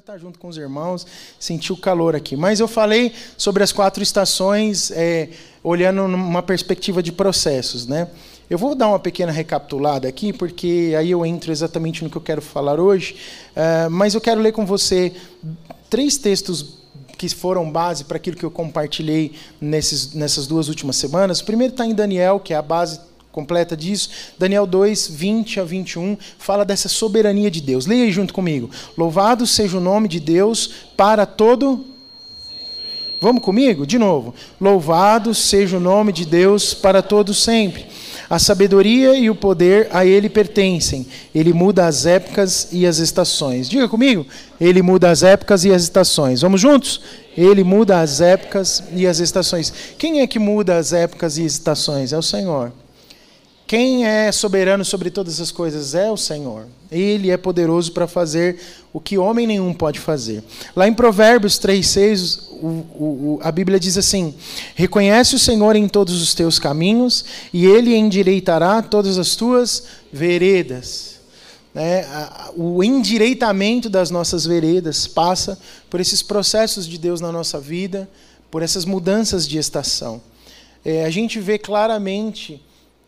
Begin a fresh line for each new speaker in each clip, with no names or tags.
Estar junto com os irmãos, sentir o calor aqui. Mas eu falei sobre as quatro estações, é, olhando numa perspectiva de processos, né? Eu vou dar uma pequena recapitulada aqui, porque aí eu entro exatamente no que eu quero falar hoje. Uh, mas eu quero ler com você três textos que foram base para aquilo que eu compartilhei nesses, nessas duas últimas semanas. O primeiro está em Daniel, que é a base completa disso. Daniel 2, 20 a 21, fala dessa soberania de Deus. Leia aí junto comigo. Louvado seja o nome de Deus para todo. Vamos comigo? De novo. Louvado seja o nome de Deus para todo sempre. A sabedoria e o poder a ele pertencem. Ele muda as épocas e as estações. Diga comigo. Ele muda as épocas e as estações. Vamos juntos? Ele muda as épocas e as estações. Quem é que muda as épocas e as estações? É o Senhor. Quem é soberano sobre todas as coisas é o Senhor. Ele é poderoso para fazer o que homem nenhum pode fazer. Lá em Provérbios 3,6, o, o, a Bíblia diz assim: Reconhece o Senhor em todos os teus caminhos, e Ele endireitará todas as tuas veredas. É, o endireitamento das nossas veredas passa por esses processos de Deus na nossa vida, por essas mudanças de estação. É, a gente vê claramente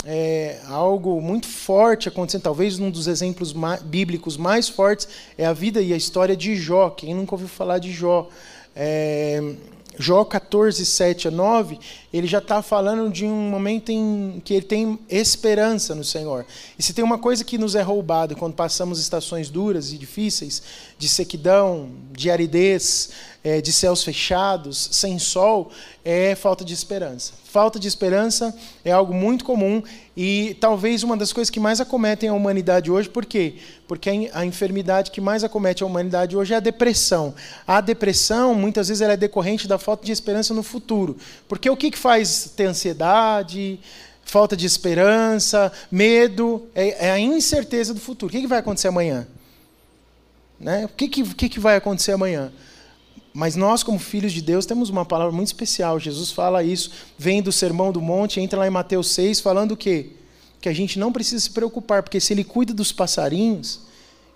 é, algo muito forte acontecendo. Talvez um dos exemplos bíblicos mais fortes é a vida e a história de Jó. Quem nunca ouviu falar de Jó? É, Jó 14, 7 a 9, ele já está falando de um momento em que ele tem esperança no Senhor. E se tem uma coisa que nos é roubada quando passamos estações duras e difíceis, de sequidão, de aridez, é, de céus fechados, sem sol, é falta de esperança. Falta de esperança é algo muito comum e talvez uma das coisas que mais acometem a humanidade hoje, por quê? Porque a enfermidade que mais acomete a humanidade hoje é a depressão. A depressão, muitas vezes, ela é decorrente da falta de esperança no futuro. Porque o que, que faz ter ansiedade, falta de esperança, medo, é, é a incerteza do futuro. O que, que vai acontecer amanhã? Né? O que, que, que, vai acontecer amanhã? Mas nós, como filhos de Deus, temos uma palavra muito especial. Jesus fala isso, vem do Sermão do Monte, entra lá em Mateus 6, falando o quê? Que a gente não precisa se preocupar, porque se ele cuida dos passarinhos,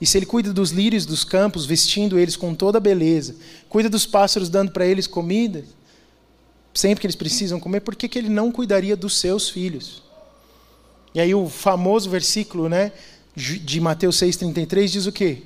e se ele cuida dos lírios dos campos, vestindo eles com toda beleza, cuida dos pássaros, dando para eles comida, sempre que eles precisam comer, por que, que ele não cuidaria dos seus filhos? E aí o famoso versículo né, de Mateus 6,33 diz o quê?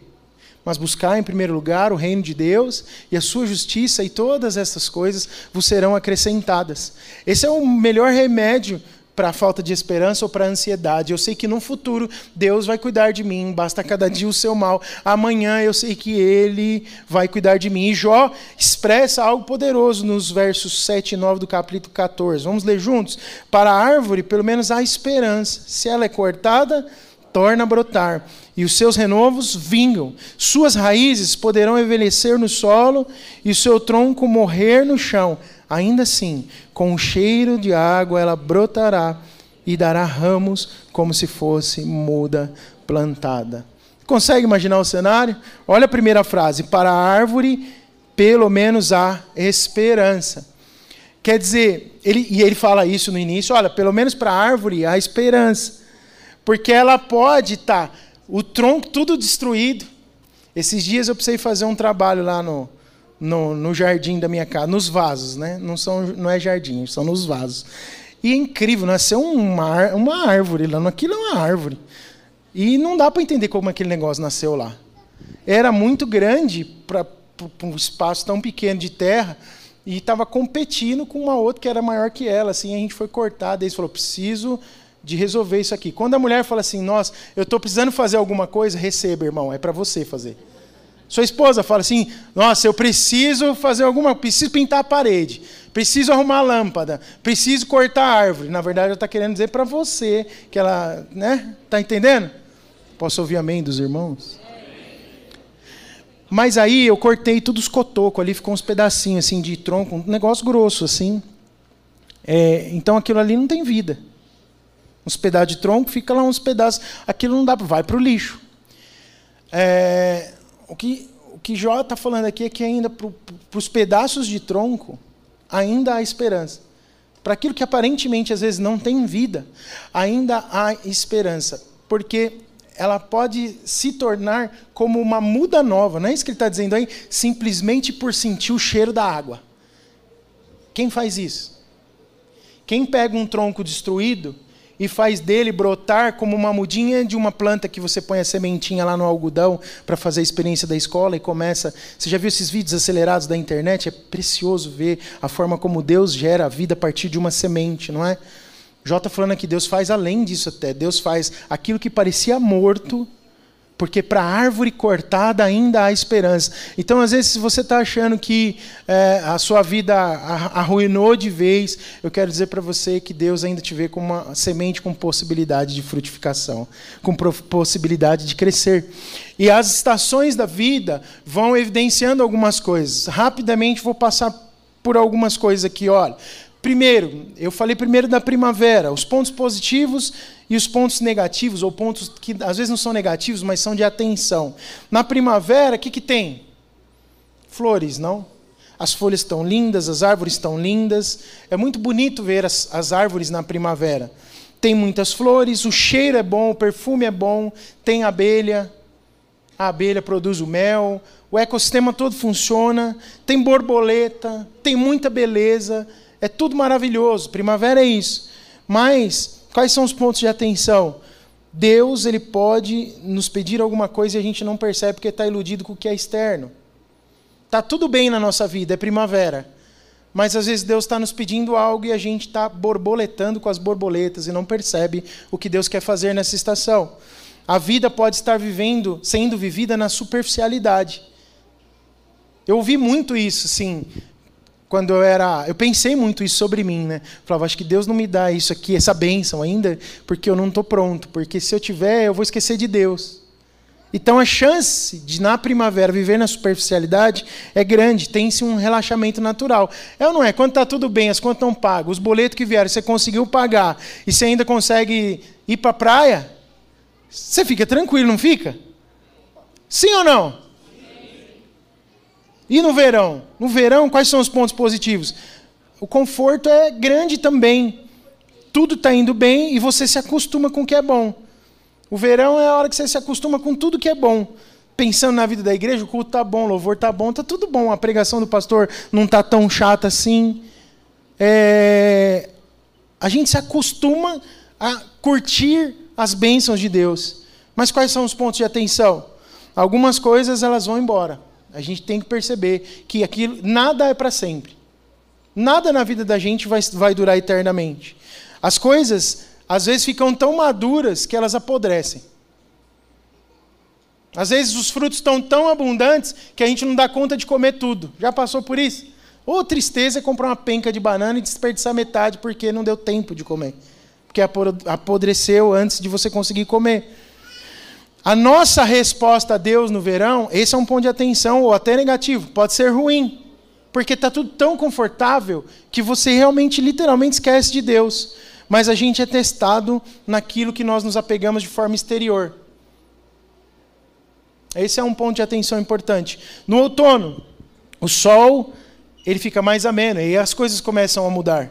Mas buscar em primeiro lugar o reino de Deus e a sua justiça, e todas essas coisas vos serão acrescentadas. Esse é o melhor remédio para a falta de esperança ou para a ansiedade. Eu sei que no futuro Deus vai cuidar de mim, basta cada dia o seu mal. Amanhã eu sei que Ele vai cuidar de mim. E Jó expressa algo poderoso nos versos 7 e 9 do capítulo 14. Vamos ler juntos? Para a árvore, pelo menos há esperança. Se ela é cortada, torna a brotar, e os seus renovos vingam. Suas raízes poderão envelhecer no solo e o seu tronco morrer no chão. Ainda assim, com o cheiro de água ela brotará e dará ramos como se fosse muda plantada. Consegue imaginar o cenário? Olha a primeira frase: para a árvore, pelo menos há esperança. Quer dizer, ele, e ele fala isso no início: olha, pelo menos para a árvore há esperança. Porque ela pode estar, tá, o tronco tudo destruído. Esses dias eu precisei fazer um trabalho lá no, no, no, jardim da minha casa, nos vasos, né? Não, são, não é jardim, são nos vasos. E é incrível, nasceu uma, uma árvore lá, aquilo é uma árvore. E não dá para entender como aquele negócio nasceu lá. Era muito grande para um espaço tão pequeno de terra e estava competindo com uma outra que era maior que ela. Assim, a gente foi cortado. Eles falou: preciso de resolver isso aqui. Quando a mulher fala assim, nossa, eu estou precisando fazer alguma coisa, receba, irmão, é para você fazer. Sua esposa fala assim, nossa, eu preciso fazer alguma, preciso pintar a parede, preciso arrumar a lâmpada, preciso cortar a árvore. Na verdade, ela está querendo dizer para você que ela, né? Está entendendo? Posso ouvir amém dos irmãos? Mas aí eu cortei tudo os cotocos, ali ficou uns pedacinhos assim de tronco, um negócio grosso assim. É, então aquilo ali não tem vida. Uns pedaços de tronco, fica lá uns pedaços. Aquilo não dá, vai para o lixo. É, o que o que Jó está falando aqui é que ainda para os pedaços de tronco ainda há esperança. Para aquilo que aparentemente às vezes não tem vida, ainda há esperança, porque ela pode se tornar como uma muda nova. Não é isso que ele está dizendo aí? Simplesmente por sentir o cheiro da água. Quem faz isso? Quem pega um tronco destruído e faz dele brotar como uma mudinha de uma planta que você põe a sementinha lá no algodão para fazer a experiência da escola e começa. Você já viu esses vídeos acelerados da internet? É precioso ver a forma como Deus gera a vida a partir de uma semente, não é? Está falando aqui, Deus faz além disso até. Deus faz aquilo que parecia morto porque para a árvore cortada ainda há esperança. Então, às vezes, se você está achando que é, a sua vida arruinou de vez, eu quero dizer para você que Deus ainda te vê como uma semente com possibilidade de frutificação, com possibilidade de crescer. E as estações da vida vão evidenciando algumas coisas. Rapidamente vou passar por algumas coisas aqui. Olha, primeiro, eu falei primeiro da primavera, os pontos positivos e os pontos negativos, ou pontos que às vezes não são negativos, mas são de atenção. Na primavera, o que, que tem? Flores, não? As folhas estão lindas, as árvores estão lindas. É muito bonito ver as, as árvores na primavera. Tem muitas flores, o cheiro é bom, o perfume é bom, tem abelha, a abelha produz o mel, o ecossistema todo funciona, tem borboleta, tem muita beleza, é tudo maravilhoso. Primavera é isso. Mas Quais são os pontos de atenção? Deus ele pode nos pedir alguma coisa e a gente não percebe porque está iludido com o que é externo. Tá tudo bem na nossa vida, é primavera. Mas às vezes Deus está nos pedindo algo e a gente está borboletando com as borboletas e não percebe o que Deus quer fazer nessa estação. A vida pode estar vivendo, sendo vivida na superficialidade. Eu ouvi muito isso, sim quando eu era. Eu pensei muito isso sobre mim, né? Falava, acho que Deus não me dá isso aqui, essa bênção ainda, porque eu não estou pronto. Porque se eu tiver, eu vou esquecer de Deus. Então a chance de, na primavera, viver na superficialidade é grande, tem-se um relaxamento natural. É ou não é? Quando está tudo bem, as contas estão pagas, os boletos que vieram, você conseguiu pagar, e você ainda consegue ir para a praia, você fica tranquilo, não fica? Sim ou não? E no verão? No verão, quais são os pontos positivos? O conforto é grande também. Tudo está indo bem e você se acostuma com o que é bom. O verão é a hora que você se acostuma com tudo que é bom. Pensando na vida da igreja, o culto está bom, o louvor está bom, está tudo bom. A pregação do pastor não está tão chata assim. É... A gente se acostuma a curtir as bênçãos de Deus. Mas quais são os pontos de atenção? Algumas coisas elas vão embora. A gente tem que perceber que aquilo nada é para sempre. Nada na vida da gente vai, vai durar eternamente. As coisas, às vezes, ficam tão maduras que elas apodrecem. Às vezes, os frutos estão tão abundantes que a gente não dá conta de comer tudo. Já passou por isso? Ou tristeza é comprar uma penca de banana e desperdiçar metade porque não deu tempo de comer. Porque apodreceu antes de você conseguir comer. A nossa resposta a Deus no verão, esse é um ponto de atenção, ou até negativo, pode ser ruim. Porque está tudo tão confortável que você realmente, literalmente, esquece de Deus. Mas a gente é testado naquilo que nós nos apegamos de forma exterior. Esse é um ponto de atenção importante. No outono, o sol ele fica mais ameno e as coisas começam a mudar.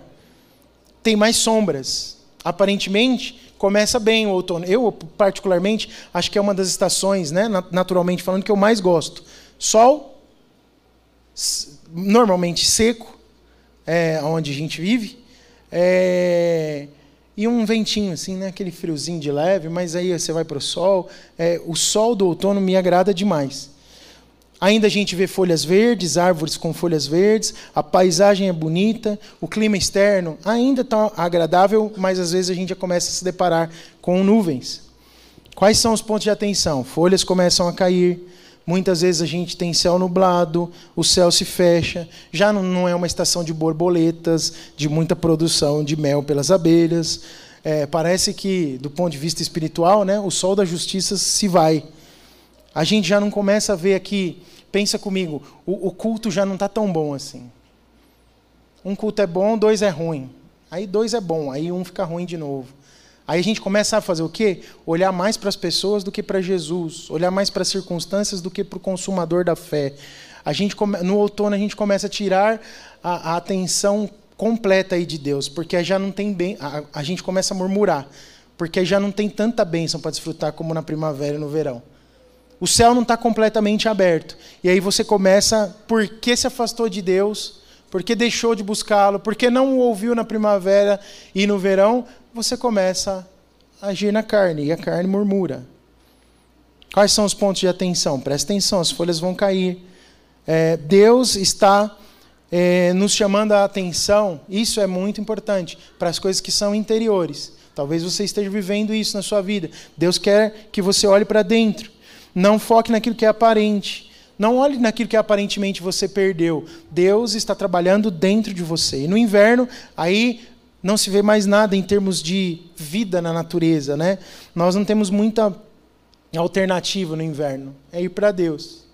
Tem mais sombras. Aparentemente, começa bem o outono. Eu, particularmente, acho que é uma das estações, né, naturalmente falando, que eu mais gosto. Sol, normalmente seco, é, onde a gente vive, é, e um ventinho, assim, né, aquele friozinho de leve, mas aí você vai para o sol. É, o sol do outono me agrada demais. Ainda a gente vê folhas verdes, árvores com folhas verdes, a paisagem é bonita, o clima externo ainda está agradável, mas às vezes a gente já começa a se deparar com nuvens. Quais são os pontos de atenção? Folhas começam a cair, muitas vezes a gente tem céu nublado, o céu se fecha, já não é uma estação de borboletas, de muita produção de mel pelas abelhas. É, parece que, do ponto de vista espiritual, né, o sol da justiça se vai. A gente já não começa a ver aqui Pensa comigo, o, o culto já não está tão bom assim. Um culto é bom, dois é ruim. Aí dois é bom, aí um fica ruim de novo. Aí a gente começa a fazer o quê? Olhar mais para as pessoas do que para Jesus, olhar mais para as circunstâncias do que para o consumador da fé. A gente no outono a gente começa a tirar a, a atenção completa aí de Deus, porque já não tem bem, a, a gente começa a murmurar, porque já não tem tanta bênção para desfrutar como na primavera e no verão. O céu não está completamente aberto. E aí você começa, por que se afastou de Deus? Por que deixou de buscá-lo? Por que não o ouviu na primavera e no verão? Você começa a agir na carne, e a carne murmura. Quais são os pontos de atenção? Presta atenção, as folhas vão cair. É, Deus está é, nos chamando a atenção, isso é muito importante, para as coisas que são interiores. Talvez você esteja vivendo isso na sua vida. Deus quer que você olhe para dentro. Não foque naquilo que é aparente. Não olhe naquilo que aparentemente você perdeu. Deus está trabalhando dentro de você. E no inverno, aí não se vê mais nada em termos de vida na natureza, né? Nós não temos muita alternativa no inverno. É ir para Deus.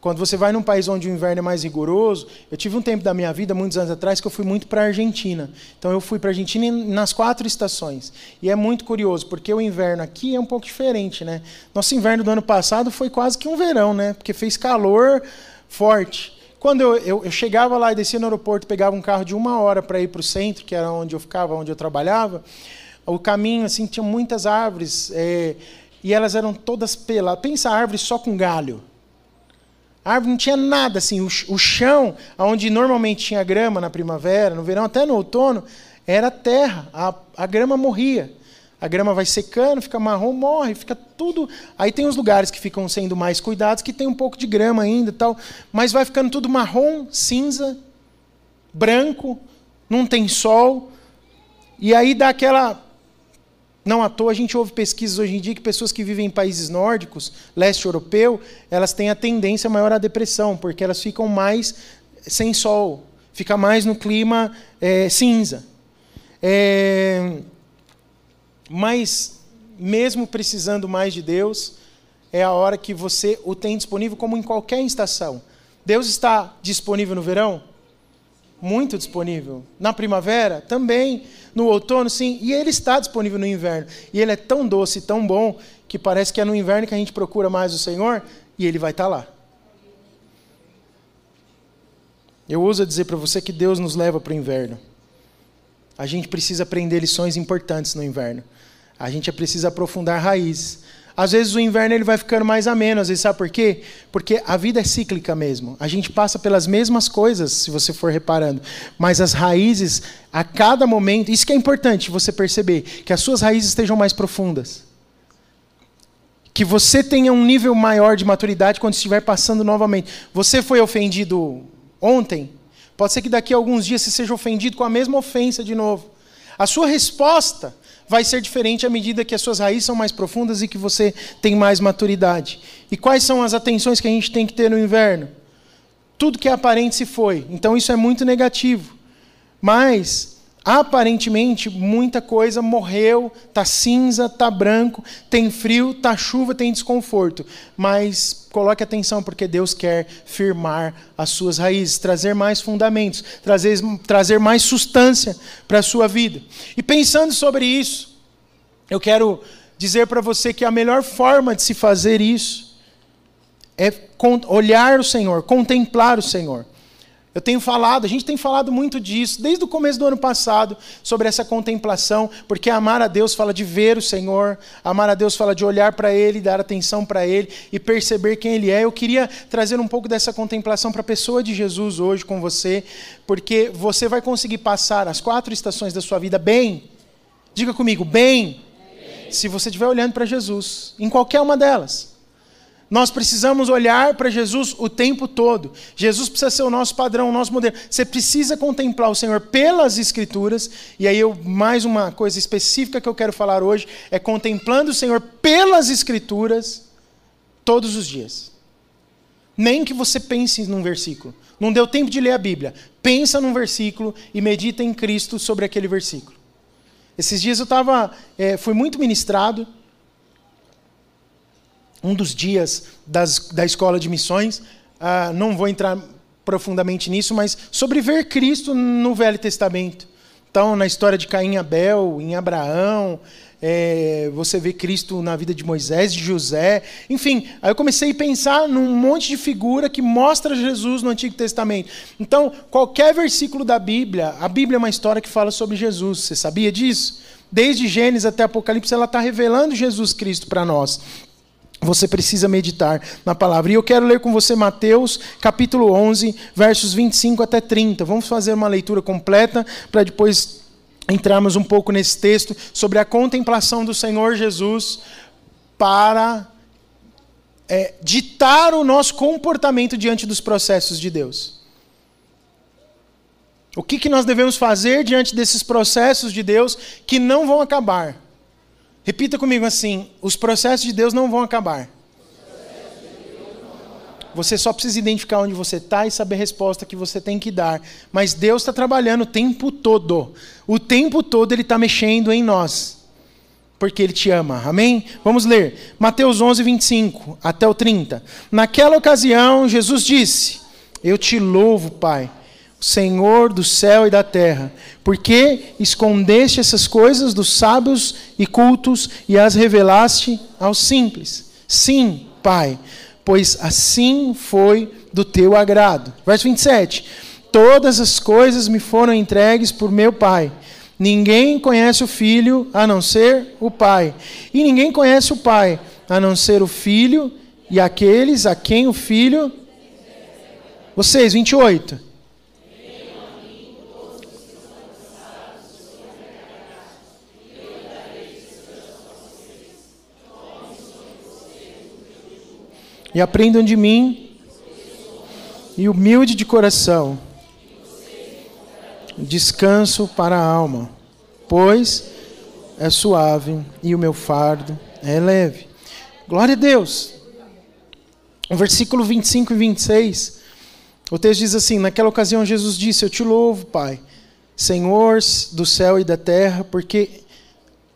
Quando você vai num país onde o inverno é mais rigoroso, eu tive um tempo da minha vida, muitos anos atrás, que eu fui muito para a Argentina. Então eu fui para a Argentina nas quatro estações. E é muito curioso, porque o inverno aqui é um pouco diferente, né? Nosso inverno do ano passado foi quase que um verão, né? Porque fez calor forte. Quando eu, eu, eu chegava lá e descia no aeroporto, pegava um carro de uma hora para ir para o centro, que era onde eu ficava, onde eu trabalhava, o caminho assim tinha muitas árvores é, e elas eram todas peladas. Pensa árvore só com galho. A árvore não tinha nada, assim, o, o chão, onde normalmente tinha grama na primavera, no verão, até no outono, era terra, a, a grama morria. A grama vai secando, fica marrom, morre, fica tudo. Aí tem os lugares que ficam sendo mais cuidados, que tem um pouco de grama ainda tal, mas vai ficando tudo marrom, cinza, branco, não tem sol. E aí dá aquela não à toa a gente ouve pesquisas hoje em dia que pessoas que vivem em países nórdicos, leste europeu, elas têm a tendência maior à depressão, porque elas ficam mais sem sol, fica mais no clima é, cinza. É, mas, mesmo precisando mais de Deus, é a hora que você o tem disponível, como em qualquer estação. Deus está disponível no verão? Muito disponível. Na primavera? Também. No outono? Sim. E ele está disponível no inverno. E ele é tão doce, tão bom, que parece que é no inverno que a gente procura mais o Senhor e ele vai estar lá. Eu uso dizer para você que Deus nos leva para o inverno. A gente precisa aprender lições importantes no inverno. A gente precisa aprofundar raízes. Às vezes o inverno ele vai ficando mais ameno, às vezes sabe por quê? Porque a vida é cíclica mesmo. A gente passa pelas mesmas coisas, se você for reparando, mas as raízes a cada momento, isso que é importante você perceber, que as suas raízes estejam mais profundas. Que você tenha um nível maior de maturidade quando estiver passando novamente. Você foi ofendido ontem, pode ser que daqui a alguns dias você seja ofendido com a mesma ofensa de novo. A sua resposta vai ser diferente à medida que as suas raízes são mais profundas e que você tem mais maturidade. E quais são as atenções que a gente tem que ter no inverno? Tudo que é aparente se foi. Então isso é muito negativo. Mas aparentemente muita coisa morreu, tá cinza, tá branco, tem frio, tá chuva, tem desconforto. Mas coloque atenção porque Deus quer firmar as suas raízes, trazer mais fundamentos, trazer, trazer mais substância para a sua vida. E pensando sobre isso, eu quero dizer para você que a melhor forma de se fazer isso é olhar o Senhor, contemplar o Senhor. Eu tenho falado, a gente tem falado muito disso, desde o começo do ano passado, sobre essa contemplação, porque amar a Deus fala de ver o Senhor, amar a Deus fala de olhar para Ele, dar atenção para Ele e perceber quem Ele é. Eu queria trazer um pouco dessa contemplação para a pessoa de Jesus hoje com você, porque você vai conseguir passar as quatro estações da sua vida bem. Diga comigo, bem. bem. Se você estiver olhando para Jesus, em qualquer uma delas. Nós precisamos olhar para Jesus o tempo todo. Jesus precisa ser o nosso padrão, o nosso modelo. Você precisa contemplar o Senhor pelas Escrituras. E aí, eu, mais uma coisa específica que eu quero falar hoje é contemplando o Senhor pelas Escrituras todos os dias. Nem que você pense num versículo. Não deu tempo de ler a Bíblia. Pensa num versículo e medita em Cristo sobre aquele versículo. Esses dias eu estava, é, fui muito ministrado um dos dias das, da escola de missões. Uh, não vou entrar profundamente nisso, mas sobre ver Cristo no Velho Testamento. Então, na história de Caim e Abel, em Abraão, é, você vê Cristo na vida de Moisés, de José, enfim. Aí eu comecei a pensar num monte de figura que mostra Jesus no Antigo Testamento. Então, qualquer versículo da Bíblia, a Bíblia é uma história que fala sobre Jesus. Você sabia disso? Desde Gênesis até Apocalipse, ela está revelando Jesus Cristo para nós. Você precisa meditar na palavra. E eu quero ler com você Mateus, capítulo 11, versos 25 até 30. Vamos fazer uma leitura completa para depois entrarmos um pouco nesse texto sobre a contemplação do Senhor Jesus para é, ditar o nosso comportamento diante dos processos de Deus. O que, que nós devemos fazer diante desses processos de Deus que não vão acabar? Repita comigo assim: os processos de Deus não vão acabar. Você só precisa identificar onde você está e saber a resposta que você tem que dar. Mas Deus está trabalhando o tempo todo. O tempo todo Ele está mexendo em nós. Porque Ele te ama. Amém? Vamos ler. Mateus 11, 25 até o 30. Naquela ocasião, Jesus disse: Eu te louvo, Pai Senhor do céu e da terra, porque escondeste essas coisas dos sábios e cultos e as revelaste aos simples. Sim, Pai, pois assim foi do teu agrado. Verso 27. Todas as coisas me foram entregues por meu Pai. Ninguém conhece o Filho a não ser o Pai. E ninguém conhece o Pai a não ser o Filho e aqueles a quem o Filho. Vocês, 28. E aprendam de mim, e humilde de coração, descanso para a alma, pois é suave e o meu fardo é leve. Glória a Deus. No versículo 25 e 26, o texto diz assim: Naquela ocasião Jesus disse: Eu te louvo, Pai, Senhor do céu e da terra, porque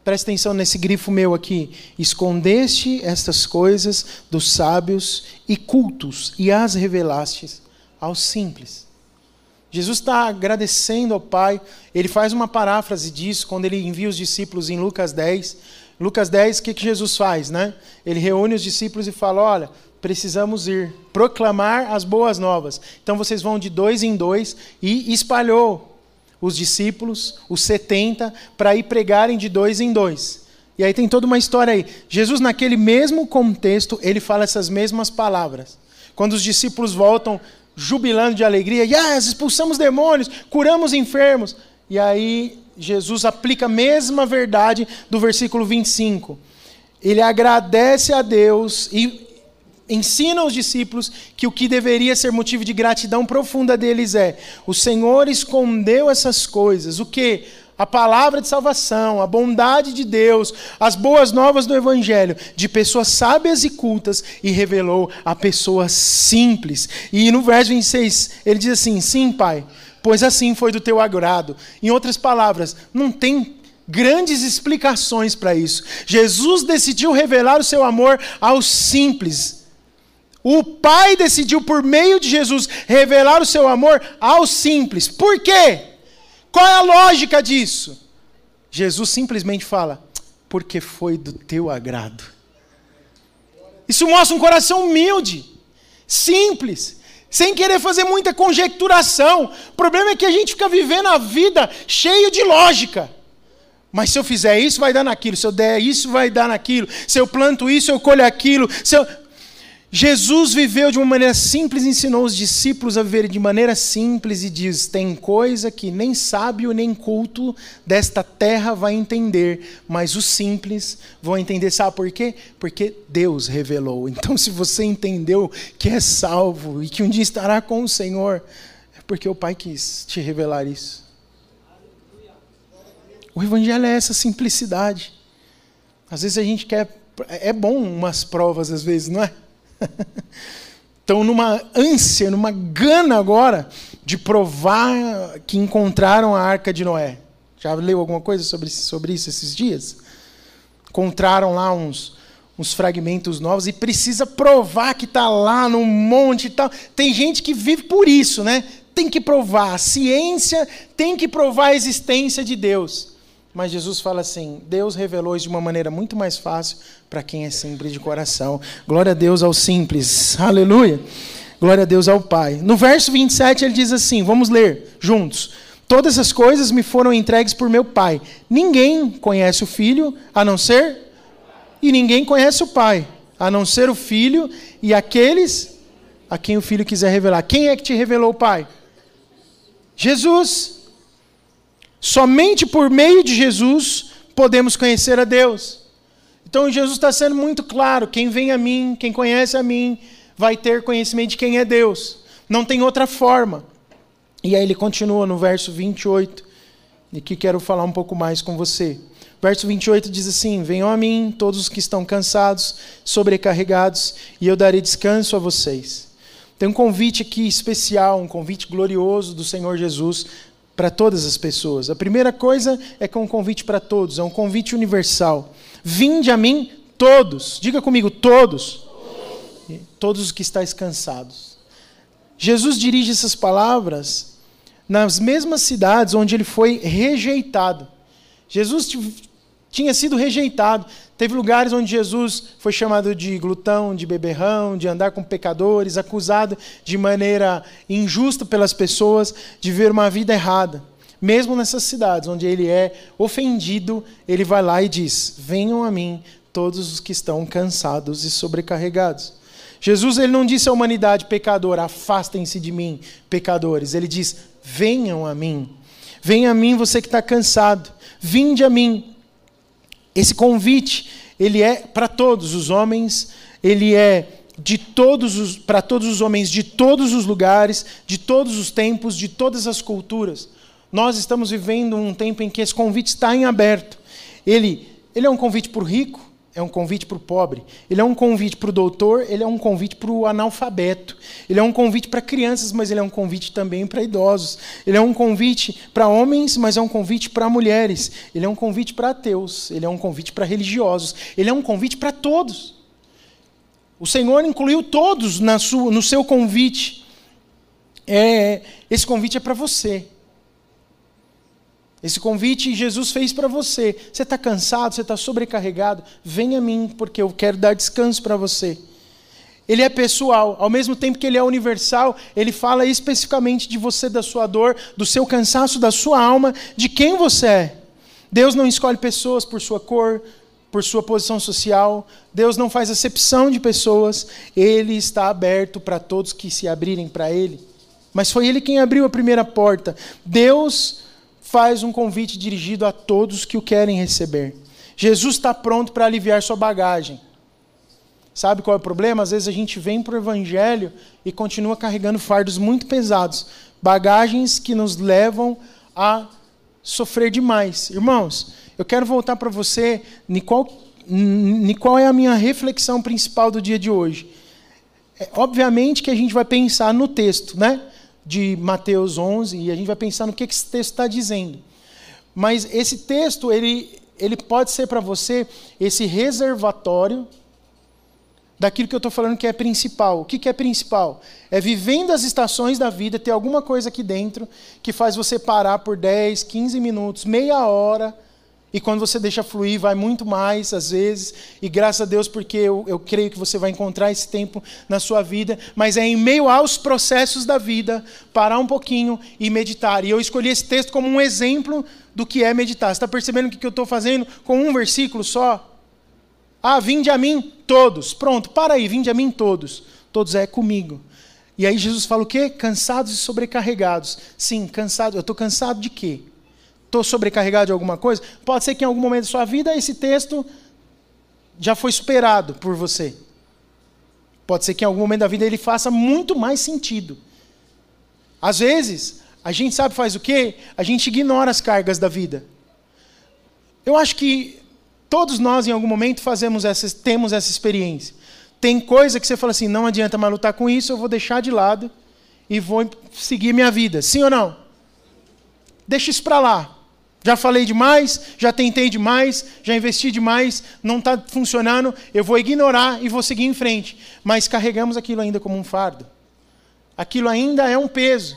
Preste atenção nesse grifo meu aqui. Escondeste estas coisas dos sábios e cultos e as revelastes aos simples. Jesus está agradecendo ao Pai. Ele faz uma paráfrase disso quando ele envia os discípulos em Lucas 10. Lucas 10, o que, que Jesus faz? Né? Ele reúne os discípulos e fala: Olha, precisamos ir proclamar as boas novas. Então vocês vão de dois em dois e espalhou os discípulos, os 70, para ir pregarem de dois em dois. E aí tem toda uma história aí. Jesus, naquele mesmo contexto, ele fala essas mesmas palavras. Quando os discípulos voltam jubilando de alegria, yes, expulsamos demônios, curamos enfermos. E aí Jesus aplica a mesma verdade do versículo 25. Ele agradece a Deus e ensina aos discípulos que o que deveria ser motivo de gratidão profunda deles é: o Senhor escondeu essas coisas, o que? A palavra de salvação, a bondade de Deus, as boas novas do Evangelho, de pessoas sábias e cultas, e revelou a pessoas simples. E no verso 26, ele diz assim: Sim, Pai, pois assim foi do teu agrado. Em outras palavras, não tem grandes explicações para isso. Jesus decidiu revelar o seu amor aos simples o Pai decidiu, por meio de Jesus, revelar o seu amor aos simples. Por quê? Qual é a lógica disso? Jesus simplesmente fala: porque foi do teu agrado. Isso mostra um coração humilde, simples, sem querer fazer muita conjecturação. O problema é que a gente fica vivendo a vida cheio de lógica. Mas se eu fizer isso, vai dar naquilo. Se eu der isso, vai dar naquilo. Se eu planto isso, eu colho aquilo. Se eu... Jesus viveu de uma maneira simples, ensinou os discípulos a viverem de maneira simples e diz: tem coisa que nem sábio nem culto desta terra vai entender, mas os simples vão entender. Sabe por quê? Porque Deus revelou. Então, se você entendeu que é salvo e que um dia estará com o Senhor, é porque o Pai quis te revelar isso. O Evangelho é essa simplicidade. Às vezes a gente quer. É bom umas provas, às vezes, não é? Estão numa ânsia, numa gana agora de provar que encontraram a arca de Noé. Já leu alguma coisa sobre, sobre isso esses dias? Encontraram lá uns, uns fragmentos novos e precisa provar que está lá no monte e tal. Tem gente que vive por isso, né? Tem que provar. A ciência tem que provar a existência de Deus. Mas Jesus fala assim: Deus revelou isso de uma maneira muito mais fácil para quem é simples de coração. Glória a Deus ao simples. Aleluia. Glória a Deus ao Pai. No verso 27 ele diz assim: vamos ler juntos. Todas as coisas me foram entregues por meu Pai. Ninguém conhece o Filho a não ser e ninguém conhece o Pai, a não ser o Filho e aqueles a quem o Filho quiser revelar. Quem é que te revelou o Pai? Jesus. Somente por meio de Jesus podemos conhecer a Deus. Então Jesus está sendo muito claro: quem vem a mim, quem conhece a mim, vai ter conhecimento de quem é Deus. Não tem outra forma. E aí ele continua no verso 28, e que quero falar um pouco mais com você. Verso 28 diz assim: Venham a mim todos os que estão cansados, sobrecarregados, e eu darei descanso a vocês. Tem um convite aqui especial, um convite glorioso do Senhor Jesus para todas as pessoas. A primeira coisa é que é um convite para todos, é um convite universal. Vinde a mim todos, diga comigo, todos. Todos, os que estáis cansados. Jesus dirige essas palavras nas mesmas cidades onde ele foi rejeitado. Jesus tinha sido rejeitado. Teve lugares onde Jesus foi chamado de glutão, de beberrão, de andar com pecadores, acusado de maneira injusta pelas pessoas de ver uma vida errada. Mesmo nessas cidades onde ele é ofendido, ele vai lá e diz: Venham a mim todos os que estão cansados e sobrecarregados. Jesus ele não disse à humanidade pecadora: Afastem-se de mim, pecadores. Ele diz: Venham a mim. Venha a mim você que está cansado. Vinde a mim, esse convite, ele é para todos os homens, ele é de todos os para todos os homens de todos os lugares, de todos os tempos, de todas as culturas. Nós estamos vivendo um tempo em que esse convite está em aberto. Ele, ele é um convite para o rico, é um convite para o pobre. Ele é um convite para o doutor, ele é um convite para o analfabeto. Ele é um convite para crianças, mas ele é um convite também para idosos. Ele é um convite para homens, mas é um convite para mulheres. Ele é um convite para ateus. Ele é um convite para religiosos. Ele é um convite para todos. O Senhor incluiu todos sua, no seu convite. É, esse convite é para você. Esse convite Jesus fez para você. Você está cansado, você está sobrecarregado? Venha a mim, porque eu quero dar descanso para você. Ele é pessoal, ao mesmo tempo que ele é universal, ele fala especificamente de você, da sua dor, do seu cansaço, da sua alma, de quem você é. Deus não escolhe pessoas por sua cor, por sua posição social. Deus não faz acepção de pessoas. Ele está aberto para todos que se abrirem para Ele. Mas foi Ele quem abriu a primeira porta. Deus faz um convite dirigido a todos que o querem receber. Jesus está pronto para aliviar sua bagagem. Sabe qual é o problema? Às vezes a gente vem para o Evangelho e continua carregando fardos muito pesados, bagagens que nos levam a sofrer demais. Irmãos, eu quero voltar para você em qual, em qual é a minha reflexão principal do dia de hoje. É, obviamente que a gente vai pensar no texto, né? De Mateus 11 e a gente vai pensar no que esse texto está dizendo. Mas esse texto, ele, ele pode ser para você esse reservatório daquilo que eu estou falando que é principal. O que, que é principal? É vivendo as estações da vida, ter alguma coisa aqui dentro que faz você parar por 10, 15 minutos, meia hora e quando você deixa fluir, vai muito mais, às vezes. E graças a Deus, porque eu, eu creio que você vai encontrar esse tempo na sua vida. Mas é em meio aos processos da vida, parar um pouquinho e meditar. E eu escolhi esse texto como um exemplo do que é meditar. Você está percebendo o que eu estou fazendo com um versículo só? Ah, vinde a mim todos. Pronto, para aí, vinde a mim todos. Todos é comigo. E aí Jesus fala o quê? Cansados e sobrecarregados. Sim, cansado. Eu estou cansado de quê? Estou sobrecarregado de alguma coisa? Pode ser que em algum momento da sua vida esse texto já foi superado por você. Pode ser que em algum momento da vida ele faça muito mais sentido. Às vezes, a gente sabe faz o quê? A gente ignora as cargas da vida. Eu acho que todos nós em algum momento fazemos essa, temos essa experiência. Tem coisa que você fala assim, não adianta mais lutar com isso, eu vou deixar de lado e vou seguir minha vida. Sim ou não? Deixa isso para lá. Já falei demais, já tentei demais, já investi demais, não está funcionando, eu vou ignorar e vou seguir em frente. Mas carregamos aquilo ainda como um fardo. Aquilo ainda é um peso.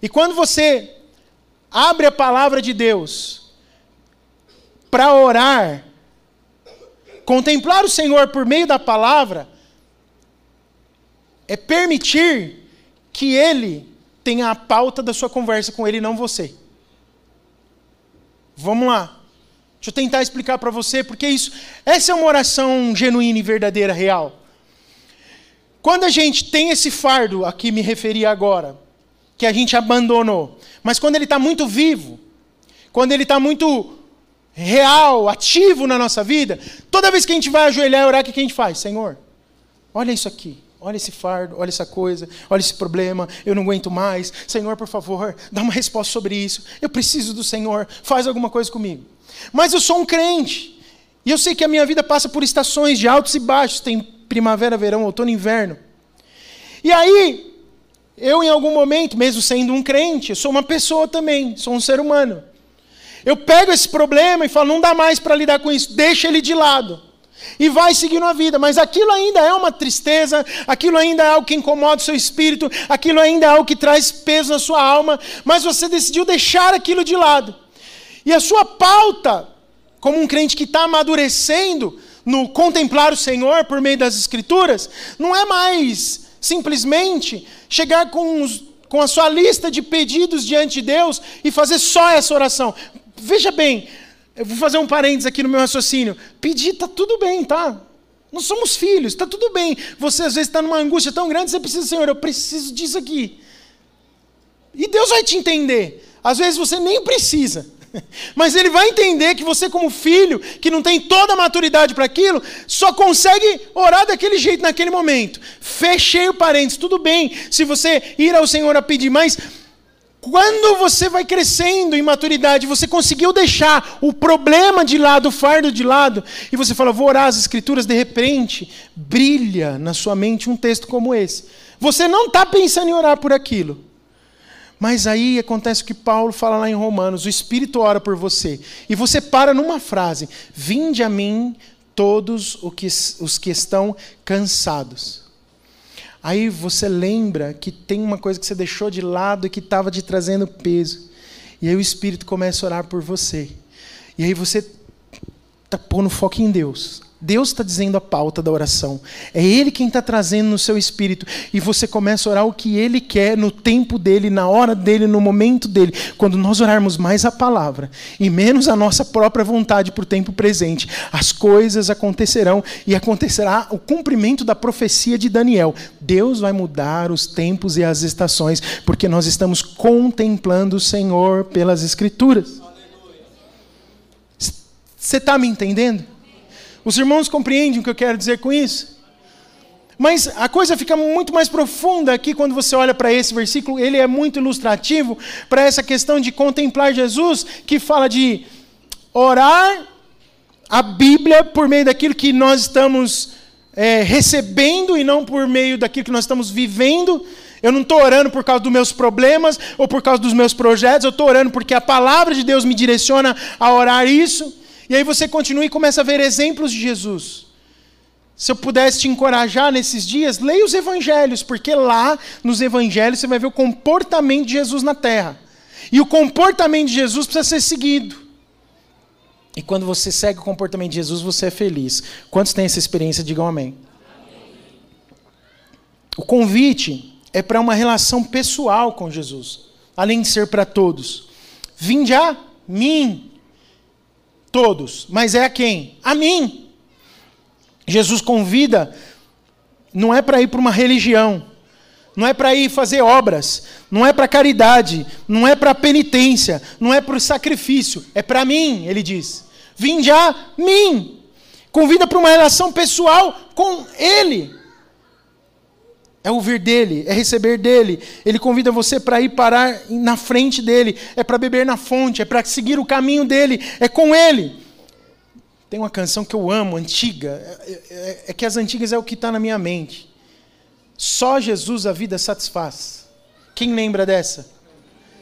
E quando você abre a palavra de Deus para orar, contemplar o Senhor por meio da palavra, é permitir que Ele tenha a pauta da sua conversa com Ele, não você. Vamos lá. Deixa eu tentar explicar para você, porque isso, essa é uma oração genuína e verdadeira, real. Quando a gente tem esse fardo a que me referi agora, que a gente abandonou, mas quando ele está muito vivo, quando ele está muito real, ativo na nossa vida, toda vez que a gente vai ajoelhar e orar, o que a gente faz? Senhor, olha isso aqui. Olha esse fardo, olha essa coisa, olha esse problema, eu não aguento mais. Senhor, por favor, dá uma resposta sobre isso. Eu preciso do Senhor, faz alguma coisa comigo. Mas eu sou um crente, e eu sei que a minha vida passa por estações de altos e baixos tem primavera, verão, outono inverno. E aí, eu em algum momento, mesmo sendo um crente, eu sou uma pessoa também, sou um ser humano. Eu pego esse problema e falo, não dá mais para lidar com isso, deixa ele de lado e vai seguindo a vida, mas aquilo ainda é uma tristeza, aquilo ainda é algo que incomoda o seu espírito, aquilo ainda é algo que traz peso na sua alma, mas você decidiu deixar aquilo de lado. E a sua pauta, como um crente que está amadurecendo no contemplar o Senhor por meio das Escrituras, não é mais simplesmente chegar com, os, com a sua lista de pedidos diante de Deus e fazer só essa oração. Veja bem, eu vou fazer um parênteses aqui no meu raciocínio. Pedir está tudo bem, tá? Nós somos filhos, está tudo bem. Você às vezes está numa angústia tão grande, você precisa, Senhor, eu preciso disso aqui. E Deus vai te entender. Às vezes você nem precisa. Mas ele vai entender que você, como filho, que não tem toda a maturidade para aquilo, só consegue orar daquele jeito naquele momento. Fechei o parênteses, tudo bem se você ir ao Senhor a pedir, mas quando você vai crescendo em maturidade, você conseguiu deixar o problema de lado, o fardo de lado, e você fala, vou orar as escrituras, de repente, brilha na sua mente um texto como esse. Você não está pensando em orar por aquilo. Mas aí acontece o que Paulo fala lá em Romanos: o Espírito ora por você. E você para numa frase: Vinde a mim todos os que estão cansados Aí você lembra que tem uma coisa que você deixou de lado e que estava te trazendo peso. E aí o Espírito começa a orar por você. E aí você está pondo foco em Deus. Deus está dizendo a pauta da oração. É Ele quem está trazendo no seu espírito. E você começa a orar o que Ele quer, no tempo dele, na hora dele, no momento dele. Quando nós orarmos mais a palavra e menos a nossa própria vontade para o tempo presente, as coisas acontecerão e acontecerá o cumprimento da profecia de Daniel. Deus vai mudar os tempos e as estações, porque nós estamos contemplando o Senhor pelas Escrituras. Você está me entendendo? Os irmãos compreendem o que eu quero dizer com isso? Mas a coisa fica muito mais profunda aqui quando você olha para esse versículo. Ele é muito ilustrativo para essa questão de contemplar Jesus, que fala de orar a Bíblia por meio daquilo que nós estamos é, recebendo e não por meio daquilo que nós estamos vivendo. Eu não estou orando por causa dos meus problemas ou por causa dos meus projetos, eu estou orando porque a palavra de Deus me direciona a orar isso. E aí você continua e começa a ver exemplos de Jesus. Se eu pudesse te encorajar nesses dias, leia os evangelhos, porque lá nos evangelhos você vai ver o comportamento de Jesus na terra. E o comportamento de Jesus precisa ser seguido. E quando você segue o comportamento de Jesus, você é feliz. Quantos têm essa experiência? Digam amém. amém. O convite é para uma relação pessoal com Jesus, além de ser para todos. Vinde a mim, Todos. Mas é a quem? A mim. Jesus convida, não é para ir para uma religião, não é para ir fazer obras, não é para caridade, não é para penitência, não é para o sacrifício, é para mim, ele diz. Vinde a mim. Convida para uma relação pessoal com Ele. É ouvir dele, é receber dele. Ele convida você para ir parar na frente dele, é para beber na fonte, é para seguir o caminho dele, é com ele. Tem uma canção que eu amo, antiga, é, é, é que as antigas é o que está na minha mente. Só Jesus a vida satisfaz. Quem lembra dessa?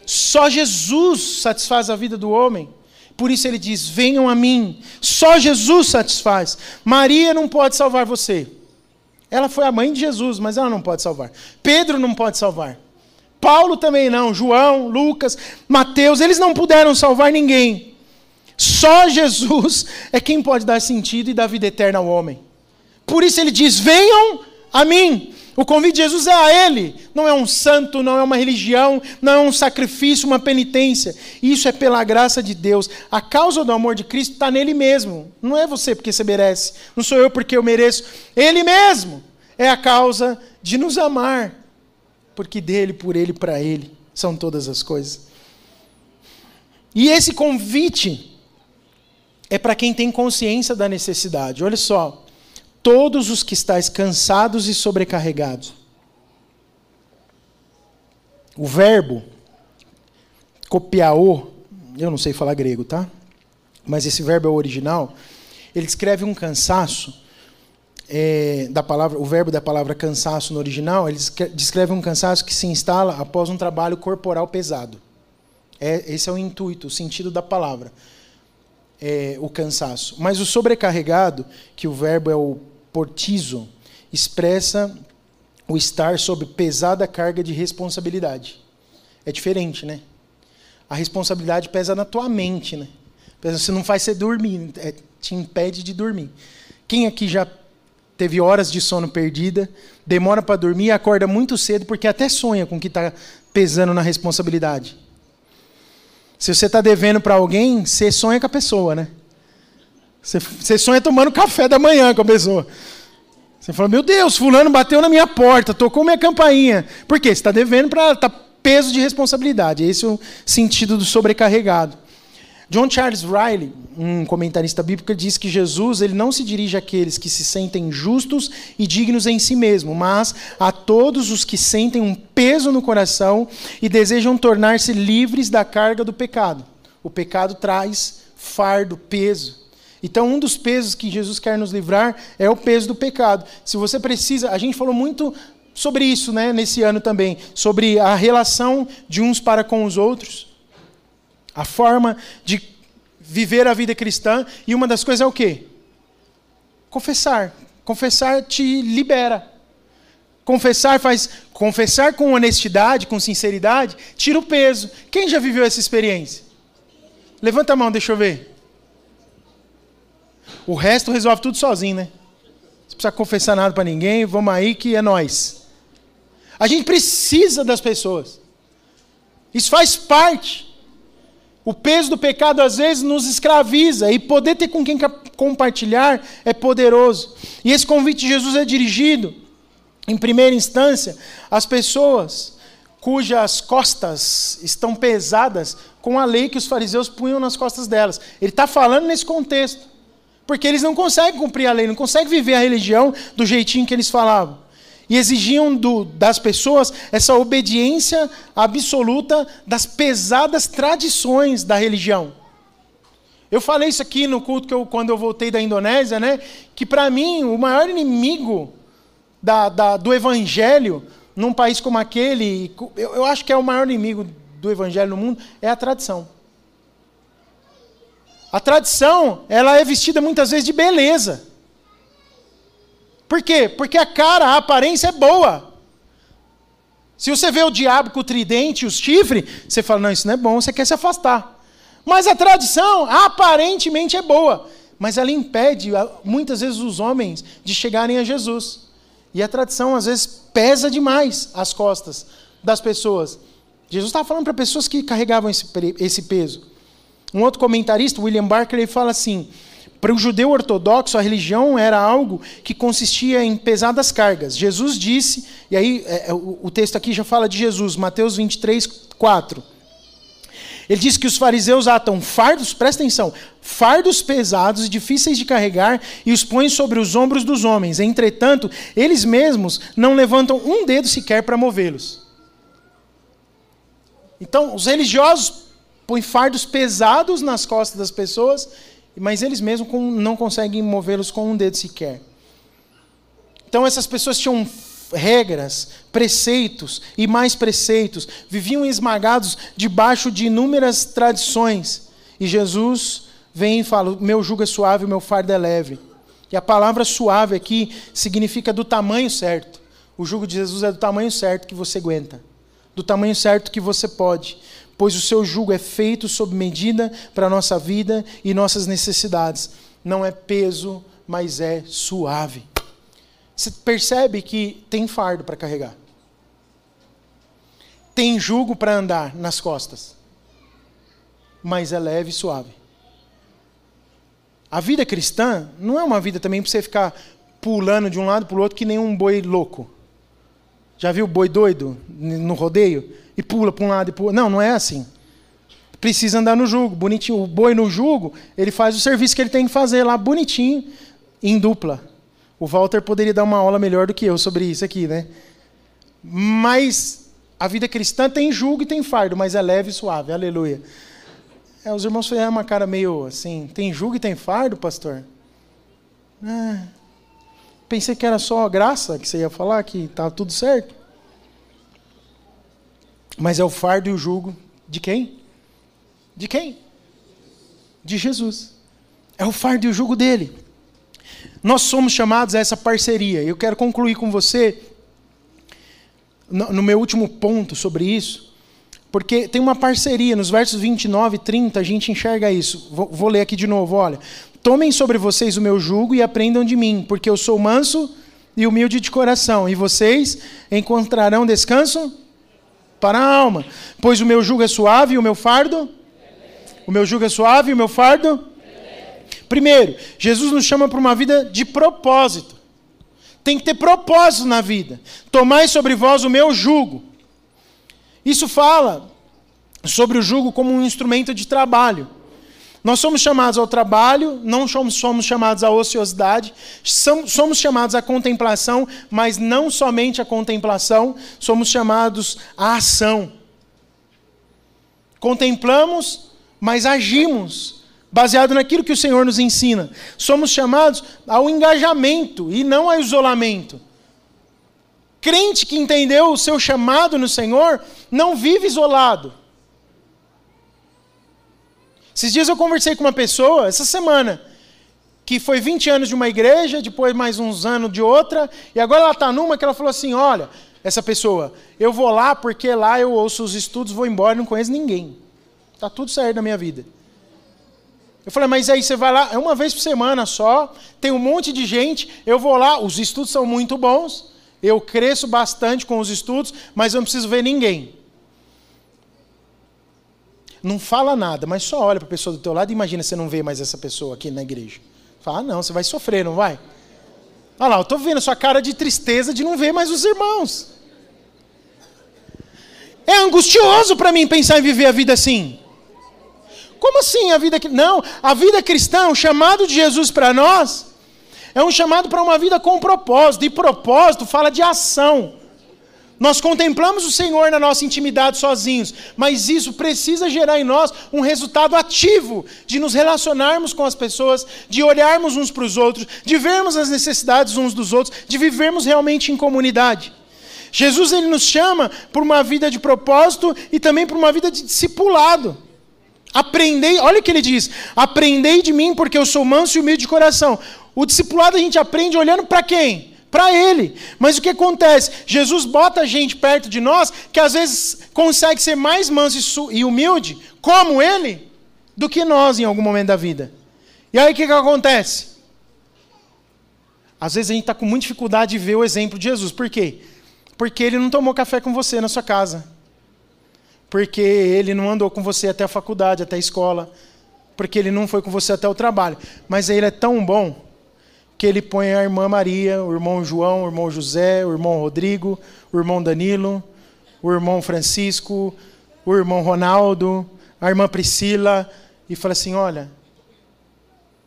Só Jesus satisfaz a vida do homem. Por isso ele diz: venham a mim. Só Jesus satisfaz. Maria não pode salvar você. Ela foi a mãe de Jesus, mas ela não pode salvar. Pedro não pode salvar. Paulo também não. João, Lucas, Mateus, eles não puderam salvar ninguém. Só Jesus é quem pode dar sentido e dar vida eterna ao homem. Por isso ele diz: venham a mim. O convite de Jesus é a Ele. Não é um santo, não é uma religião, não é um sacrifício, uma penitência. Isso é pela graça de Deus. A causa do amor de Cristo está nele mesmo. Não é você porque você merece. Não sou eu porque eu mereço. Ele mesmo é a causa de nos amar. Porque dele, por ele, para ele são todas as coisas. E esse convite é para quem tem consciência da necessidade. Olha só todos os que estáis cansados e sobrecarregados. O verbo copiaô, eu não sei falar grego, tá? Mas esse verbo é o original. Ele descreve um cansaço é, da palavra, o verbo da palavra cansaço no original, ele descreve um cansaço que se instala após um trabalho corporal pesado. É, esse é o intuito, o sentido da palavra. É, o cansaço. Mas o sobrecarregado, que o verbo é o portizo, expressa o estar sob pesada carga de responsabilidade. É diferente, né? A responsabilidade pesa na tua mente, né? Você não faz você dormir, é, te impede de dormir. Quem aqui já teve horas de sono perdida, demora para dormir e acorda muito cedo porque até sonha com o que está pesando na responsabilidade? Se você está devendo para alguém, você sonha com a pessoa, né? Você, sonha tomando café da manhã com a pessoa. Você fala, meu Deus, fulano bateu na minha porta, tocou minha campainha. Por quê? Você está devendo para tá peso de responsabilidade. Esse é o sentido do sobrecarregado. John Charles Riley, um comentarista bíblico, diz que Jesus ele não se dirige àqueles que se sentem justos e dignos em si mesmo, mas a todos os que sentem um peso no coração e desejam tornar-se livres da carga do pecado. O pecado traz fardo, peso. Então, um dos pesos que Jesus quer nos livrar é o peso do pecado. Se você precisa, a gente falou muito sobre isso, né, nesse ano também, sobre a relação de uns para com os outros, a forma de viver a vida cristã, e uma das coisas é o quê? Confessar. Confessar te libera. Confessar faz confessar com honestidade, com sinceridade, tira o peso. Quem já viveu essa experiência? Levanta a mão, deixa eu ver. O resto resolve tudo sozinho, né? Não precisa confessar nada para ninguém, vamos aí que é nós. A gente precisa das pessoas. Isso faz parte. O peso do pecado às vezes nos escraviza e poder ter com quem compartilhar é poderoso. E esse convite de Jesus é dirigido, em primeira instância, às pessoas cujas costas estão pesadas com a lei que os fariseus punham nas costas delas. Ele está falando nesse contexto. Porque eles não conseguem cumprir a lei, não conseguem viver a religião do jeitinho que eles falavam. E exigiam do, das pessoas essa obediência absoluta das pesadas tradições da religião. Eu falei isso aqui no culto que eu, quando eu voltei da Indonésia, né? Que para mim o maior inimigo da, da, do evangelho num país como aquele, eu, eu acho que é o maior inimigo do evangelho no mundo, é a tradição. A tradição, ela é vestida muitas vezes de beleza. Por quê? Porque a cara, a aparência é boa. Se você vê o diabo com o tridente os chifres, você fala, não, isso não é bom, você quer se afastar. Mas a tradição, aparentemente, é boa. Mas ela impede, muitas vezes, os homens de chegarem a Jesus. E a tradição, às vezes, pesa demais as costas das pessoas. Jesus estava falando para pessoas que carregavam esse peso. Um outro comentarista, William Barker, ele fala assim: para o judeu ortodoxo, a religião era algo que consistia em pesadas cargas. Jesus disse, e aí é, é o texto aqui já fala de Jesus, Mateus 23, 4. Ele diz que os fariseus atam fardos, presta atenção, fardos pesados e difíceis de carregar e os põem sobre os ombros dos homens. Entretanto, eles mesmos não levantam um dedo sequer para movê-los. Então, os religiosos põe fardos pesados nas costas das pessoas, mas eles mesmos não conseguem movê-los com um dedo sequer. Então essas pessoas tinham regras, preceitos e mais preceitos, viviam esmagados debaixo de inúmeras tradições. E Jesus vem e fala: Meu jugo é suave, meu fardo é leve. E a palavra suave aqui significa do tamanho certo. O jugo de Jesus é do tamanho certo que você aguenta, do tamanho certo que você pode, pois o seu jugo é feito sob medida para a nossa vida e nossas necessidades. Não é peso, mas é suave. Você percebe que tem fardo para carregar. Tem jugo para andar nas costas. Mas é leve e suave. A vida cristã não é uma vida também para você ficar pulando de um lado para o outro que nem um boi louco. Já viu boi doido no rodeio? E pula para um lado e outro. Não, não é assim. Precisa andar no jugo, bonitinho. O boi no jugo, ele faz o serviço que ele tem que fazer lá, bonitinho, em dupla. O Walter poderia dar uma aula melhor do que eu sobre isso aqui, né? Mas a vida cristã tem jugo e tem fardo, mas é leve e suave. Aleluia. É, os irmãos fizeram uma cara meio assim: tem jugo e tem fardo, pastor? É, pensei que era só graça que você ia falar, que estava tudo certo. Mas é o fardo e o jugo de quem? De quem? De Jesus. É o fardo e o jugo dele. Nós somos chamados a essa parceria. Eu quero concluir com você, no meu último ponto sobre isso, porque tem uma parceria, nos versos 29 e 30 a gente enxerga isso. Vou, vou ler aqui de novo, olha. Tomem sobre vocês o meu jugo e aprendam de mim, porque eu sou manso e humilde de coração, e vocês encontrarão descanso para a alma. Pois o meu jugo é suave e o meu fardo? O meu jugo é suave e o meu fardo? Primeiro, Jesus nos chama para uma vida de propósito. Tem que ter propósito na vida. Tomai sobre vós o meu jugo. Isso fala sobre o jugo como um instrumento de trabalho. Nós somos chamados ao trabalho, não somos, somos chamados à ociosidade, somos, somos chamados à contemplação, mas não somente à contemplação, somos chamados à ação. Contemplamos, mas agimos baseado naquilo que o Senhor nos ensina. Somos chamados ao engajamento e não ao isolamento. Crente que entendeu o seu chamado no Senhor não vive isolado. Esses dias eu conversei com uma pessoa, essa semana, que foi 20 anos de uma igreja, depois mais uns anos de outra, e agora ela está numa que ela falou assim: olha, essa pessoa, eu vou lá porque lá eu ouço os estudos, vou embora, não conheço ninguém. Está tudo certo na minha vida. Eu falei, mas aí você vai lá, é uma vez por semana só, tem um monte de gente, eu vou lá, os estudos são muito bons, eu cresço bastante com os estudos, mas eu não preciso ver ninguém. Não fala nada, mas só olha para a pessoa do teu lado e imagina você não vê mais essa pessoa aqui na igreja. Fala, ah, não, você vai sofrer, não vai? Olha lá, eu estou vendo a sua cara de tristeza de não ver mais os irmãos. É angustioso para mim pensar em viver a vida assim. Como assim a vida Não, a vida cristã, o chamado de Jesus para nós, é um chamado para uma vida com propósito. E propósito fala de ação. Nós contemplamos o Senhor na nossa intimidade sozinhos, mas isso precisa gerar em nós um resultado ativo de nos relacionarmos com as pessoas, de olharmos uns para os outros, de vermos as necessidades uns dos outros, de vivermos realmente em comunidade. Jesus ele nos chama por uma vida de propósito e também por uma vida de discipulado. Aprendei, olha o que ele diz: aprendei de mim, porque eu sou manso e humilde de coração. O discipulado a gente aprende olhando para quem? Para ele. Mas o que acontece? Jesus bota gente perto de nós que às vezes consegue ser mais manso e humilde, como ele, do que nós em algum momento da vida. E aí o que, que acontece? Às vezes a gente está com muita dificuldade de ver o exemplo de Jesus. Por quê? Porque ele não tomou café com você na sua casa porque ele não andou com você até a faculdade, até a escola, porque ele não foi com você até o trabalho. Mas ele é tão bom que ele põe a irmã Maria, o irmão João, o irmão José, o irmão Rodrigo, o irmão Danilo, o irmão Francisco, o irmão Ronaldo, a irmã Priscila, e fala assim: olha,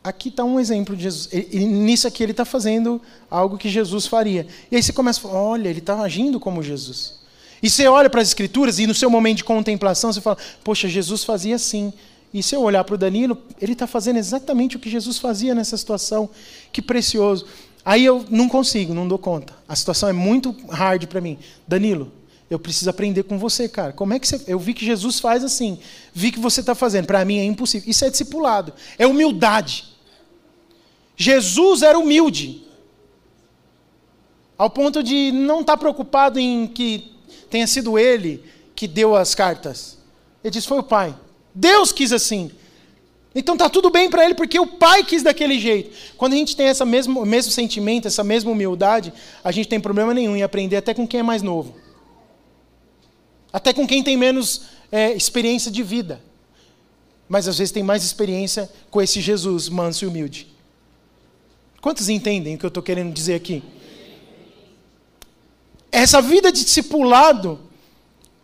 aqui está um exemplo de Jesus. E, nisso aqui ele está fazendo algo que Jesus faria. E aí você começa a falar: olha, ele está agindo como Jesus. E você olha para as Escrituras e no seu momento de contemplação você fala: Poxa, Jesus fazia assim. E se eu olhar para o Danilo, ele está fazendo exatamente o que Jesus fazia nessa situação. Que precioso. Aí eu não consigo, não dou conta. A situação é muito hard para mim. Danilo, eu preciso aprender com você, cara. Como é que você. Eu vi que Jesus faz assim. Vi que você está fazendo. Para mim é impossível. Isso é discipulado. É humildade. Jesus era humilde. Ao ponto de não estar tá preocupado em que tenha sido ele que deu as cartas. Ele disse: foi o Pai. Deus quis assim. Então tá tudo bem para ele porque o pai quis daquele jeito. Quando a gente tem esse mesmo, mesmo sentimento, essa mesma humildade, a gente tem problema nenhum em aprender até com quem é mais novo. Até com quem tem menos é, experiência de vida. Mas às vezes tem mais experiência com esse Jesus manso e humilde. Quantos entendem o que eu estou querendo dizer aqui? Essa vida de discipulado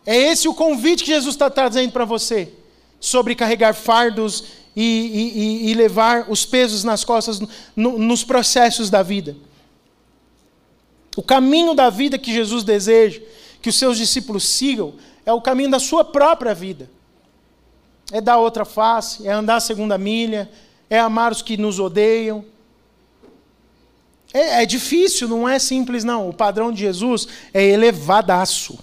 é esse o convite que Jesus está trazendo para você sobre carregar fardos e, e, e levar os pesos nas costas no, nos processos da vida. O caminho da vida que Jesus deseja que os seus discípulos sigam é o caminho da sua própria vida. É dar outra face, é andar a segunda milha, é amar os que nos odeiam. É, é difícil, não é simples, não. O padrão de Jesus é elevadaço.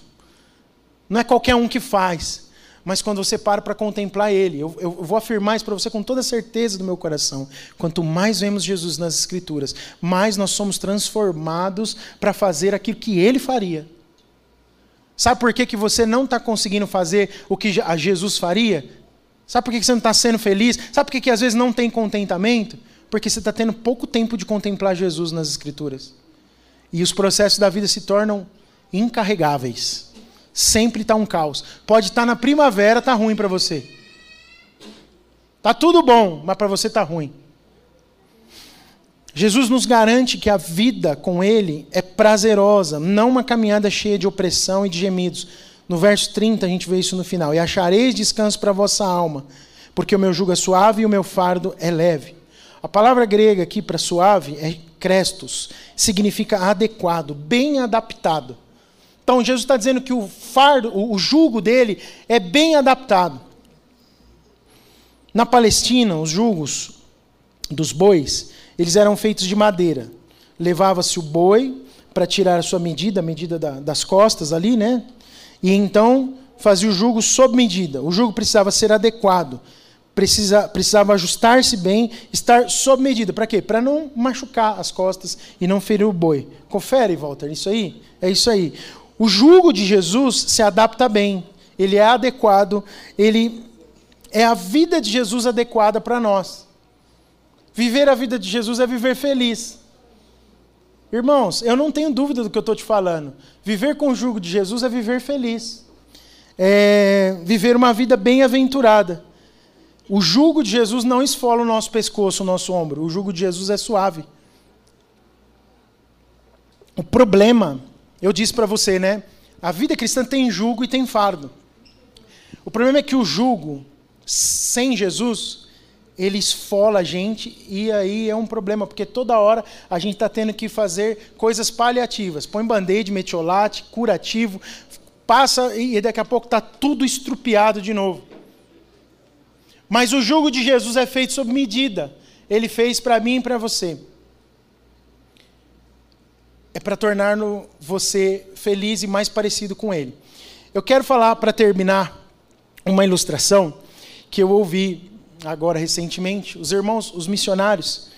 Não é qualquer um que faz mas quando você para para contemplar Ele, eu, eu vou afirmar isso para você com toda certeza do meu coração. Quanto mais vemos Jesus nas Escrituras, mais nós somos transformados para fazer aquilo que Ele faria. Sabe por que, que você não está conseguindo fazer o que Jesus faria? Sabe por que, que você não está sendo feliz? Sabe por que, que às vezes não tem contentamento? Porque você está tendo pouco tempo de contemplar Jesus nas Escrituras. E os processos da vida se tornam incarregáveis sempre está um caos. Pode estar tá na primavera, está ruim para você. Está tudo bom, mas para você está ruim. Jesus nos garante que a vida com Ele é prazerosa, não uma caminhada cheia de opressão e de gemidos. No verso 30 a gente vê isso no final. E achareis descanso para a vossa alma, porque o meu jugo é suave e o meu fardo é leve. A palavra grega aqui para suave é crestos, significa adequado, bem adaptado. Então Jesus está dizendo que o fardo, o jugo dele é bem adaptado. Na Palestina, os jugos dos bois, eles eram feitos de madeira. Levava-se o boi para tirar a sua medida, a medida da, das costas ali, né? E então fazia o jugo sob medida. O jugo precisava ser adequado, precisa, precisava ajustar-se bem, estar sob medida. Para quê? Para não machucar as costas e não ferir o boi. Confere, Walter, isso aí? É isso aí. O jugo de Jesus se adapta bem, ele é adequado, ele é a vida de Jesus adequada para nós. Viver a vida de Jesus é viver feliz. Irmãos, eu não tenho dúvida do que eu estou te falando. Viver com o jugo de Jesus é viver feliz. É viver uma vida bem-aventurada. O jugo de Jesus não esfola o nosso pescoço, o nosso ombro. O jugo de Jesus é suave. O problema eu disse para você, né? A vida cristã tem jugo e tem fardo. O problema é que o jugo sem Jesus, ele esfola a gente e aí é um problema, porque toda hora a gente está tendo que fazer coisas paliativas. Põe band-aid, metiolate, curativo, passa e daqui a pouco está tudo estrupiado de novo. Mas o jugo de Jesus é feito sob medida. Ele fez para mim e para você é para tornar você feliz e mais parecido com Ele. Eu quero falar, para terminar, uma ilustração que eu ouvi agora recentemente. Os irmãos, os missionários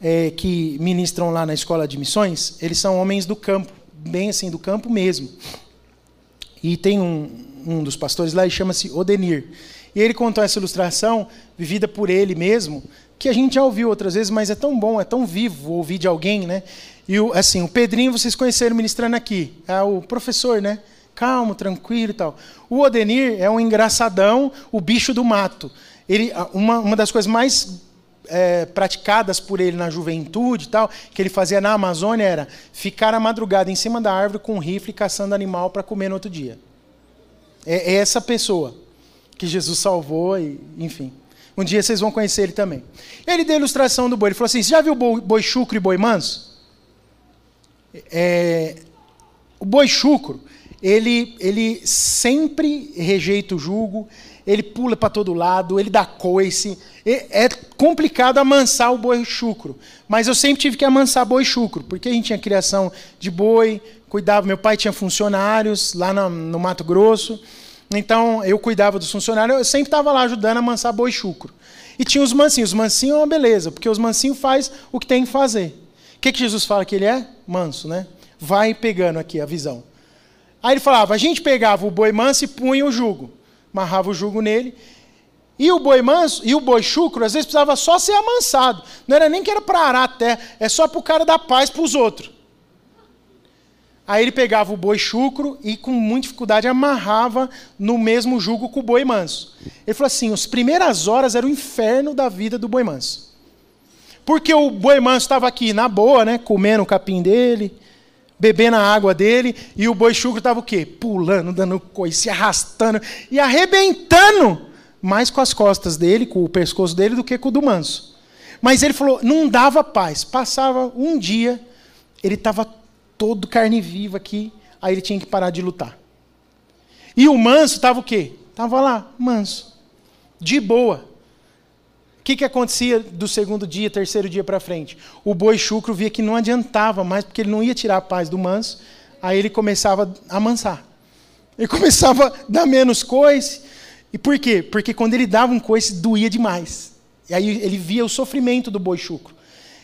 é, que ministram lá na escola de missões, eles são homens do campo, bem assim, do campo mesmo. E tem um, um dos pastores lá, ele chama-se Odenir. E ele contou essa ilustração, vivida por ele mesmo, que a gente já ouviu outras vezes, mas é tão bom, é tão vivo ouvir de alguém, né? E o, assim, o Pedrinho, vocês conheceram ministrando aqui. É o professor, né? Calmo, tranquilo e tal. O Odenir é um engraçadão, o bicho do mato. Ele, uma, uma das coisas mais é, praticadas por ele na juventude e tal, que ele fazia na Amazônia era ficar a madrugada em cima da árvore com um rifle caçando animal para comer no outro dia. É, é, essa pessoa que Jesus salvou e, enfim. Um dia vocês vão conhecer ele também. Ele deu a ilustração do boi. Ele falou assim: Você já viu boi, boi chucro e boi manso? É, o boi chucro, ele, ele sempre rejeita o jugo, ele pula para todo lado, ele dá coice. É complicado amansar o boi chucro. Mas eu sempre tive que amansar boi chucro, porque a gente tinha criação de boi, cuidava, meu pai tinha funcionários lá no, no Mato Grosso. Então eu cuidava dos funcionários, eu sempre estava lá ajudando a amansar boi chucro. E tinha os mansinhos. Os mansinhos é uma beleza, porque os mansinhos faz o que tem que fazer. O que, que Jesus fala que ele é? Manso, né? Vai pegando aqui a visão. Aí ele falava: a gente pegava o boi manso e punha o jugo, amarrava o jugo nele. E o boi manso e o boi chucro, às vezes precisava só ser amansado. Não era nem que era para arar a terra, é só para o cara dar paz para os outros. Aí ele pegava o boi chucro e, com muita dificuldade, amarrava no mesmo jugo com o boi manso. Ele falou assim: as primeiras horas era o inferno da vida do boi manso. Porque o boi manso estava aqui na boa, né, comendo o capim dele, bebendo a água dele, e o boi chucro estava o quê? Pulando, dando coisa, se arrastando e arrebentando mais com as costas dele, com o pescoço dele, do que com o do manso. Mas ele falou, não dava paz. Passava um dia, ele estava todo carne viva aqui, aí ele tinha que parar de lutar. E o manso estava o quê? Estava lá, manso, de boa. O que, que acontecia do segundo dia, terceiro dia para frente? O boi chucro via que não adiantava mais, porque ele não ia tirar a paz do manso, aí ele começava a amansar. Ele começava a dar menos coice. E por quê? Porque quando ele dava um coice, doía demais. E aí ele via o sofrimento do boi chucro.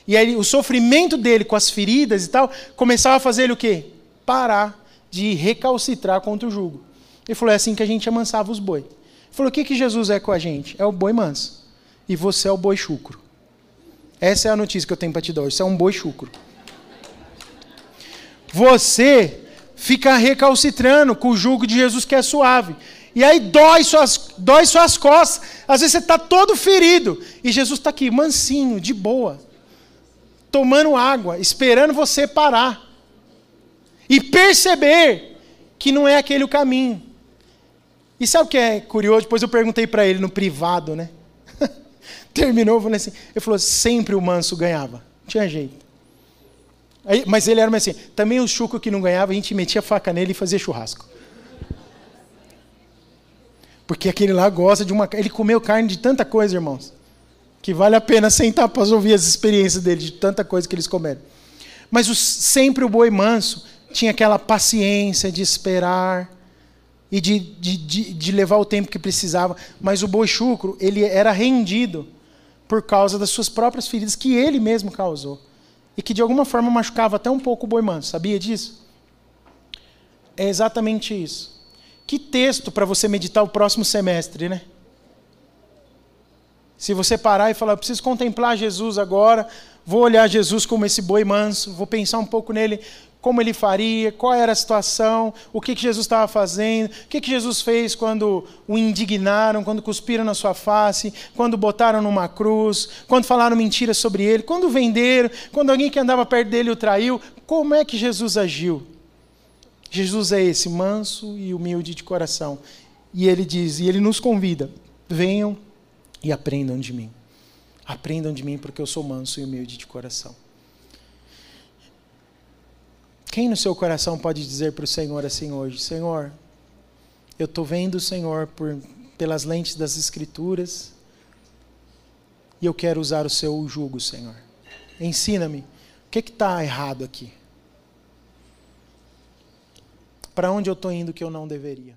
E aí o sofrimento dele com as feridas e tal, começava a fazer ele o quê? Parar de recalcitrar contra o jugo. Ele falou, é assim que a gente amansava os boi. Ele falou, o que, que Jesus é com a gente? É o boi manso e você é o boi chucro. Essa é a notícia que eu tenho para te dar hoje. Você é um boi chucro. Você fica recalcitrando com o jugo de Jesus que é suave. E aí dói suas, dói suas costas. Às vezes você está todo ferido. E Jesus está aqui, mansinho, de boa. Tomando água, esperando você parar. E perceber que não é aquele o caminho. E sabe o que é curioso? Depois eu perguntei para ele no privado, né? Terminou, eu falei assim, ele falou, sempre o manso ganhava. Não tinha jeito. Aí, mas ele era assim, também o chuco que não ganhava, a gente metia faca nele e fazia churrasco. Porque aquele lá gosta de uma. Ele comeu carne de tanta coisa, irmãos, que vale a pena sentar para ouvir as experiências dele, de tanta coisa que eles comeram. Mas o, sempre o boi manso tinha aquela paciência de esperar e de, de, de, de levar o tempo que precisava. Mas o boi chucro, ele era rendido por causa das suas próprias feridas que ele mesmo causou. E que de alguma forma machucava até um pouco o boi manso. Sabia disso? É exatamente isso. Que texto para você meditar o próximo semestre, né? Se você parar e falar, eu preciso contemplar Jesus agora, vou olhar Jesus como esse boi manso, vou pensar um pouco nele como ele faria, qual era a situação, o que, que Jesus estava fazendo, o que, que Jesus fez quando o indignaram, quando cuspiram na sua face, quando botaram numa cruz, quando falaram mentiras sobre ele, quando venderam, quando alguém que andava perto dele o traiu, como é que Jesus agiu? Jesus é esse, manso e humilde de coração. E ele diz, e ele nos convida: venham e aprendam de mim. Aprendam de mim, porque eu sou manso e humilde de coração. Quem no seu coração pode dizer para o Senhor assim hoje: Senhor, eu estou vendo o Senhor por, pelas lentes das Escrituras e eu quero usar o seu jugo, Senhor. Ensina-me, o que está errado aqui? Para onde eu estou indo que eu não deveria?